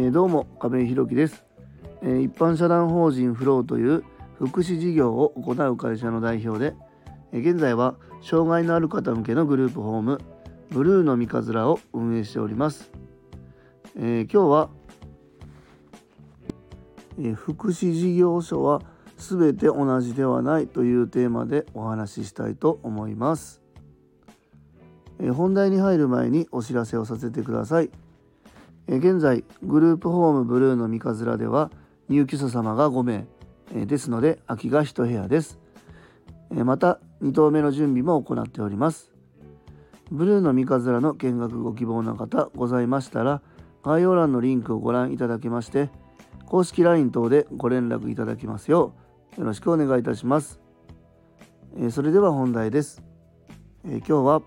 え、どうも亀井弘樹です、え、一般社団法人フローという福祉事業を行う会社の代表で、え、現在は障害のある方向けのグループホームブルーの三日面を運営しております、え今日は、え福祉事業所はすべて同じではないというテーマでお話ししたいと思います、え本題に入る前にお知らせをさせてください。現在グループホームブルーの三日面では入居者様が5名ですので空きが1部屋です。また2棟目の準備も行っております。ブルーの三日面の見学ご希望の方ございましたら概要欄のリンクをご覧いただきまして公式 LINE 等でご連絡いただきますようよろしくお願いいたします。それでは本題です。今日は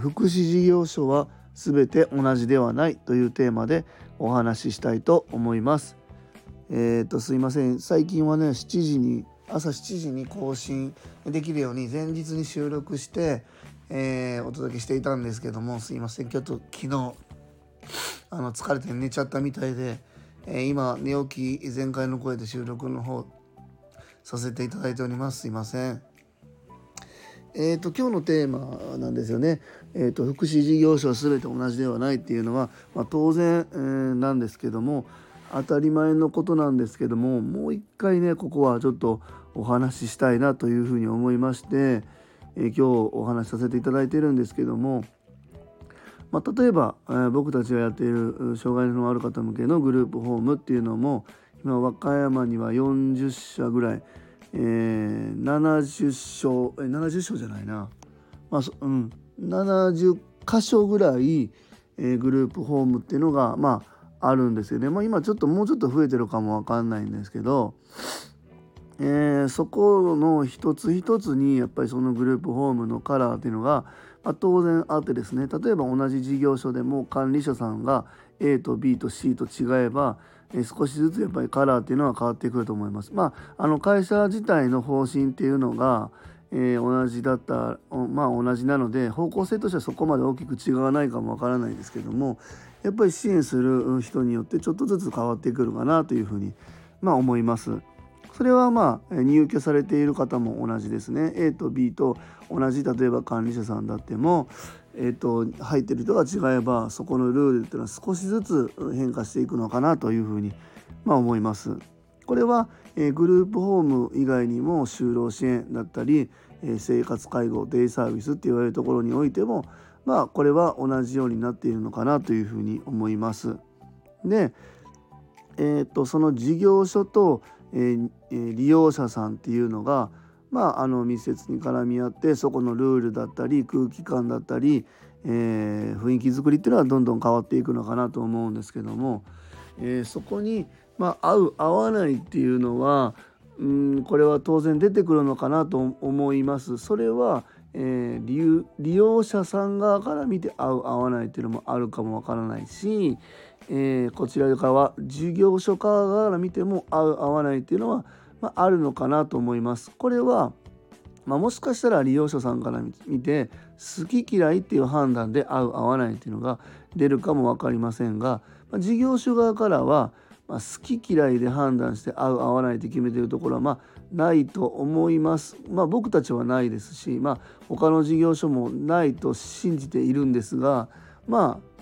福祉事業所は全て同じではないというテーマでお話ししたいと思います。えっ、とすいません最近はね7時に朝7時に更新できるように前日に収録して、えー、お届けしていたんですけどもすいませんちょっと昨日あの疲れて寝ちゃったみたいで、えー、今寝起き全開の声で収録の方させていただいておりますすいません。えーと、今日のテーマなんですよね、えーと、福祉事業所は全て同じではないっていうのは、まあ、当然、えー、なんですけども当たり前のことなんですけどももう一回ねここはちょっとお話ししたいなというふうに思いまして、えー、今日お話しさせていただいてるんですけども、まあ、例えば、えー、僕たちがやっている障害のある方向けのグループホームっていうのも今和歌山には40社ぐらいえー、70章え70章じゃないな。まあうん。70箇所ぐらい、えー、グループホームっていうのがまああるんですよね、まあ、今ちょっともうちょっと増えてるかもわかんないんですけど、えー、そこの一つ一つにやっぱりそのグループホームのカラーっていうのが、あ、当然あってですね例えば同じ事業所でも管理者さんが A と B と C と違えば少しずつやっぱりカラーっていうのは変わってくると思います。まあ、あの会社自体の方針っていうのが、えー、同じだったまあ同じなので方向性としてはそこまで大きく違わないかもわからないですけどもやっぱり支援する人によってちょっとずつ変わってくるかなというふうに、まあ、思います。それはまあ入居されている方も同じですね A と B と同じ例えば管理者さんだっても、えーと、入ってる人が違えばそこのルールっていうのは少しずつ変化していくのかなというふうに、まあ、思います。これは、えー、グループホーム以外にも就労支援だったり、えー、生活介護デイサービスって言われるところにおいてもまあこれは同じようになっているのかなというふうに思います。で、えーとその事業所とえ、利用者さんっていうのが、まあ、あの密接に絡み合ってそこのルールだったり空気感だったり、えー、雰囲気づくりっていうのはどんどん変わっていくのかなと思うんですけども、えー、そこに、まあ、合う合わないっていうのはうんこれは当然出てくるのかなと思います。それはえー、利用者さん側から見て合う合わないっていうのもあるかもわからないし、えー、こちら側は事業所側から見ても合う合わないっていうのは、まあ、あるのかなと思います。これは、まあ、もしかしたら利用者さんから見て好き嫌いっていう判断で合う合わないっていうのが出るかも分かりませんが、まあ、事業所側からは、まあ、好き嫌いで判断して合う合わないって決めてるところはまあないと思います。まあ僕たちはないですし、まあ他の事業所もないと信じているんですが、まあ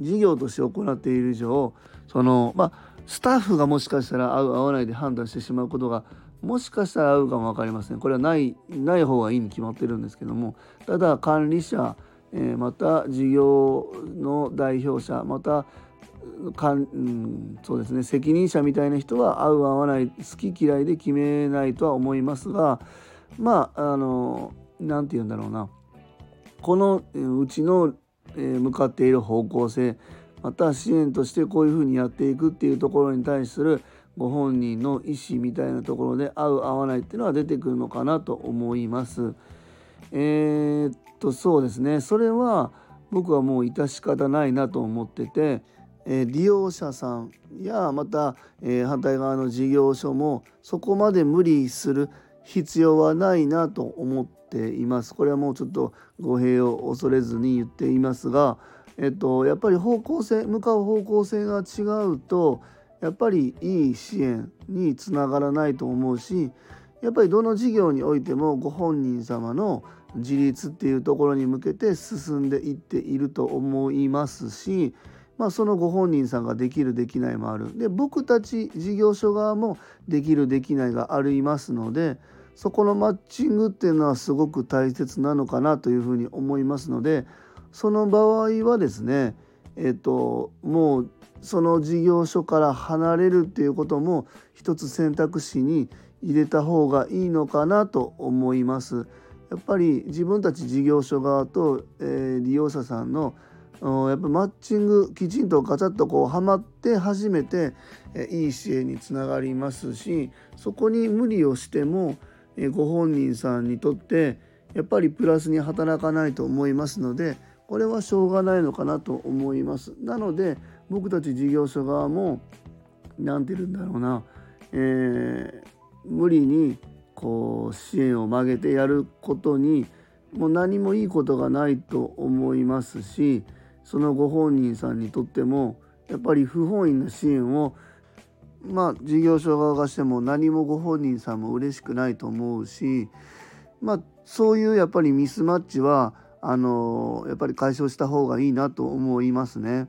事業として行っている以上そのまあスタッフがもしかしたら合う合わないで判断してしまうことがもしかしたら合うかも分かりませんこれはないない方がいいに決まってるんですけどもただ管理者、えー、また事業の代表者またかん、そうですね。責任者みたいな人は合う合わない好き嫌いで決めないとは思いますがまああの何て言うんだろうな。このうちの向かっている方向性また支援としてこういうふうにやっていくっていうところに対するご本人の意思みたいなところで合う合わないっていうのは出てくるのかなと思います。えー、っとそうですね。それは僕はもう致し方ないなと思ってて、利用者さんやまた、え、反対側の事業所もそこまで無理する必要はないなと思っています。これはもうちょっと語弊を恐れずに言っていますが、えっと、やっぱり方向性向かう方向性が違うとやっぱりいい支援につながらないと思うしやっぱりどの事業においてもご本人様の自立っていうところに向けて進んでいっていると思いますし、まあ、そのご本人さんができるできないもあるで僕たち事業所側もできるできないがありますのでそこのマッチングっていうのはすごく大切なのかなというふうに思いますのでその場合はですねえっともうその事業所から離れるっていうことも一つ選択肢に入れた方がいいのかなと思います。やっぱり自分たち事業所側と、えー、利用者さんのやっぱマッチングきちんとガチャッとこうはまって初めて、え、いい支援につながりますしそこに無理をしても、え、ご本人さんにとってやっぱりプラスに働かないと思いますのでこれはしょうがないのかなと思います。なので僕たち事業所側も何て言うんだろうな、えー、無理にこう支援を曲げてやることにもう何もいいことがないと思いますしそのご本人さんにとってもやっぱり不本意な支援をまあ事業所側がしても何もご本人さんも嬉しくないと思うしまあそういうやっぱりミスマッチはあのやっぱり解消した方がいいなと思いますね。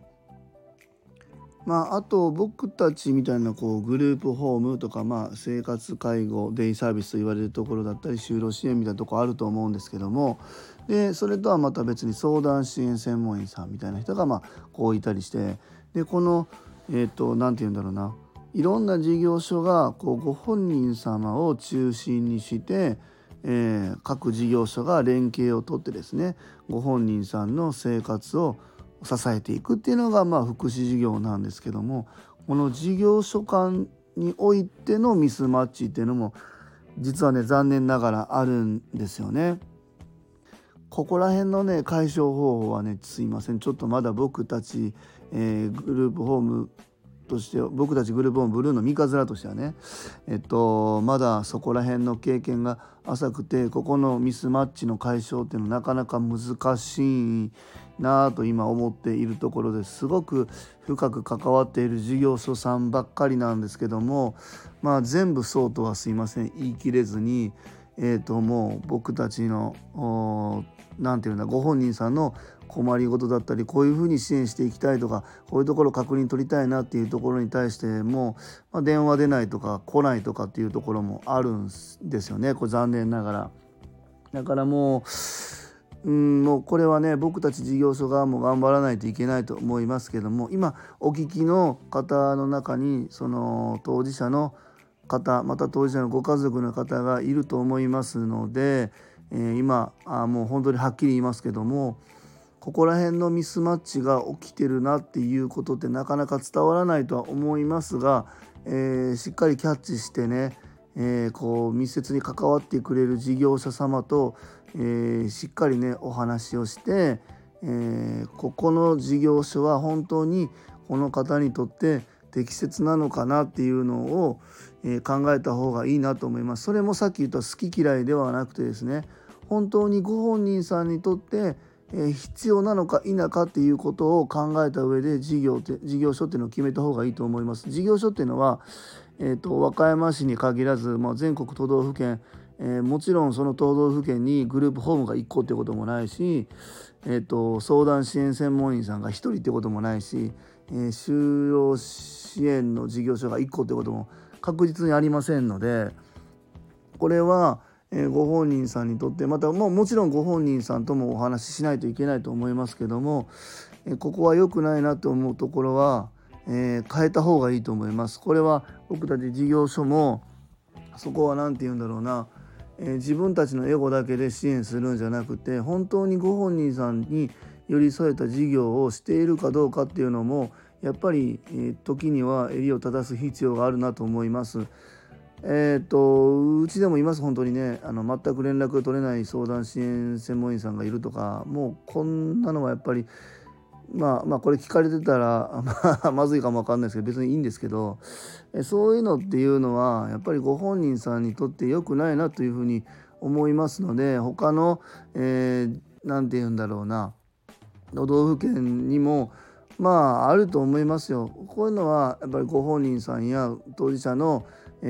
まあ、あと僕たちみたいなこうグループホームとか、まあ、生活介護デイサービスと言われるところだったり就労支援みたいなとこあると思うんですけどもでそれとはまた別に相談支援専門員さんみたいな人がまあこういたりしてでこのえっ、ー、と何て言うんだろうないろんな事業所がこうご本人様を中心にして、えー、各事業所が連携をとってですねご本人さんの生活を支えていくっていうのがまあ福祉事業なんですけどもこの事業所間においてのミスマッチっていうのも実はね残念ながらあるんですよね。ここら辺のね解消方法はねすいません。ちょっとまだ僕たち、えー、グループホームとして僕たちグループホームブルーの三日面としてはねえっとまだそこら辺の経験が浅くてここのミスマッチの解消っていうのはなかなか難しいなと今思っているところです。ごく深く関わっている事業所さんばっかりなんですけどもまあ全部そうとはすいません。言い切れずにえーともう僕たちの何て言うんだご本人さんの困りごとだったりこういうふうに支援していきたいとかこういうところ確認取りたいなっていうところに対しても、まあ、電話出ないとか来ないとかっていうところもあるんですよねこれ残念ながら。だからもううんもうこれはね僕たち事業所側も頑張らないといけないと思いますけども今お聞きの方の中にその当事者の方また当事者のご家族の方がいると思いますので、えー、今あもう本当にはっきり言いますけどもここら辺のミスマッチが起きてるなっていうことってなかなか伝わらないとは思いますが、えー、しっかりキャッチしてね、えー、こう密接に関わってくれる事業者様と、えー、しっかりねお話をして、えここの事業所は本当にこの方にとって適切なのかなっていうのを、え考えた方がいいなと思います。それもさっき言った好き嫌いではなくてですね本当にご本人さんにとってえ必要なのか否かっていうことを考えた上で事業って事業所っていうのを決めた方がいいと思います。事業所っていうのは、えーと、和歌山市に限らず、まあ、全国都道府県、えー、もちろんその都道府県にグループホームが1個ってこともないし、えーと、相談支援専門員さんが1人ってこともないし、えー、就労支援の事業所が1個ってことも確実にありませんのでこれはえ、ご本人さんにとってまたもうもちろんご本人さんともお話ししないといけないと思いますけども、え、ここは良くないなと思うところは、え、変えた方がいいと思います。これは僕たち事業所もそこは何て言うんだろうな、え自分たちのエゴだけで支援するんじゃなくて本当にご本人さんに寄り添えた事業をしているかどうかっていうのもやっぱり、時には襟を正す必要があるなと思います。えっ、とうちでもいます本当にねあの全く連絡が取れない相談支援専門員さんがいるとかもうこんなのはやっぱりまあまあこれ聞かれてたら、ま、ずいかも分かんないですけど別にいいんですけどえそういうのっていうのはやっぱりご本人さんにとって良くないなというふうに思いますので他の何、えー、て言うんだろうな都道府県にもまああると思いますよ。こういうのはやっぱりご本人さんや当事者の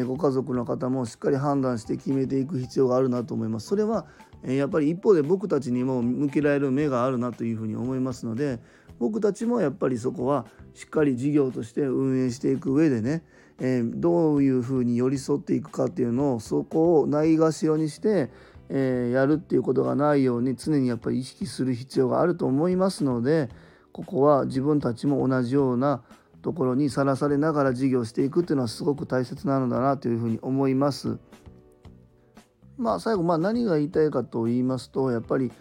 ご家族の方もしっかり判断して決めていく必要があるなと思います。それはやっぱり一方で僕たちにも向けられる目があるなというふうに思いますので僕たちもやっぱりそこはしっかり事業として運営していく上でね、え、どういうふうに寄り添っていくかっていうのをそこをないがしろにして、えー、やるっていうことがないように常にやっぱり意識する必要があると思いますのでここは自分たちも同じようなところにさらされながら事業していくっていうのはすごく大切なのだなというふうに思います。まあ最後まあ何が言いたいかと言いますとやっぱり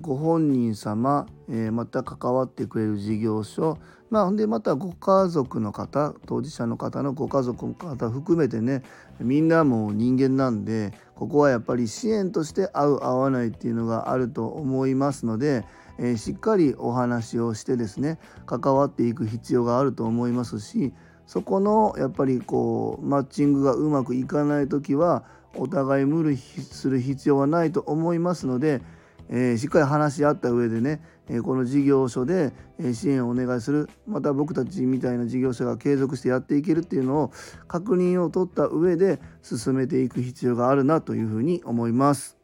ご本人様また関わってくれる事業所まあ、でまたご家族の方当事者の方のご家族の方含めてねみんなも人間なんでここはやっぱり支援として合う合わないっていうのがあると思いますので、えー、しっかりお話をしてですね関わっていく必要があると思いますしそこのやっぱりこうマッチングがうまくいかない時はお互い無理する必要はないと思いますので、えー、しっかり話し合った上でね、えー、この事業所で支援をお願いするまた僕たちみたいな事業者が継続してやっていけるっていうのを確認を取った上で進めていく必要があるなというふうに思います。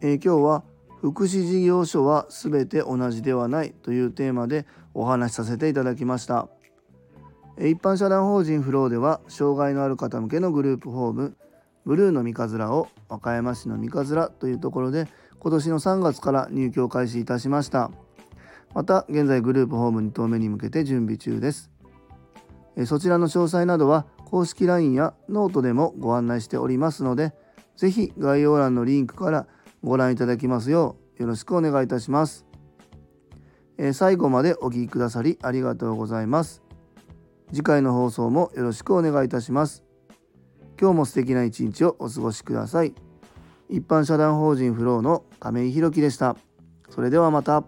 えー、今日は福祉事業所は全て同じではないというテーマでお話しさせていただきました。一般社団法人フローでは障害のある方向けのグループホームブルーの三日面を和歌山市の三日面というところで今年の3月から入居を開始いたしましたまた現在グループホーム2棟目に向けて準備中ですそちらの詳細などは公式 LINE やノートでもご案内しておりますので是非概要欄のリンクからご覧いただきますようよろしくお願いいたしますえ最後までお聴きくださりありがとうございます次回の放送もよろしくお願いいたします今日も素敵な一日をお過ごしください。一般社団法人フローの亀井宏樹でした。それではまた。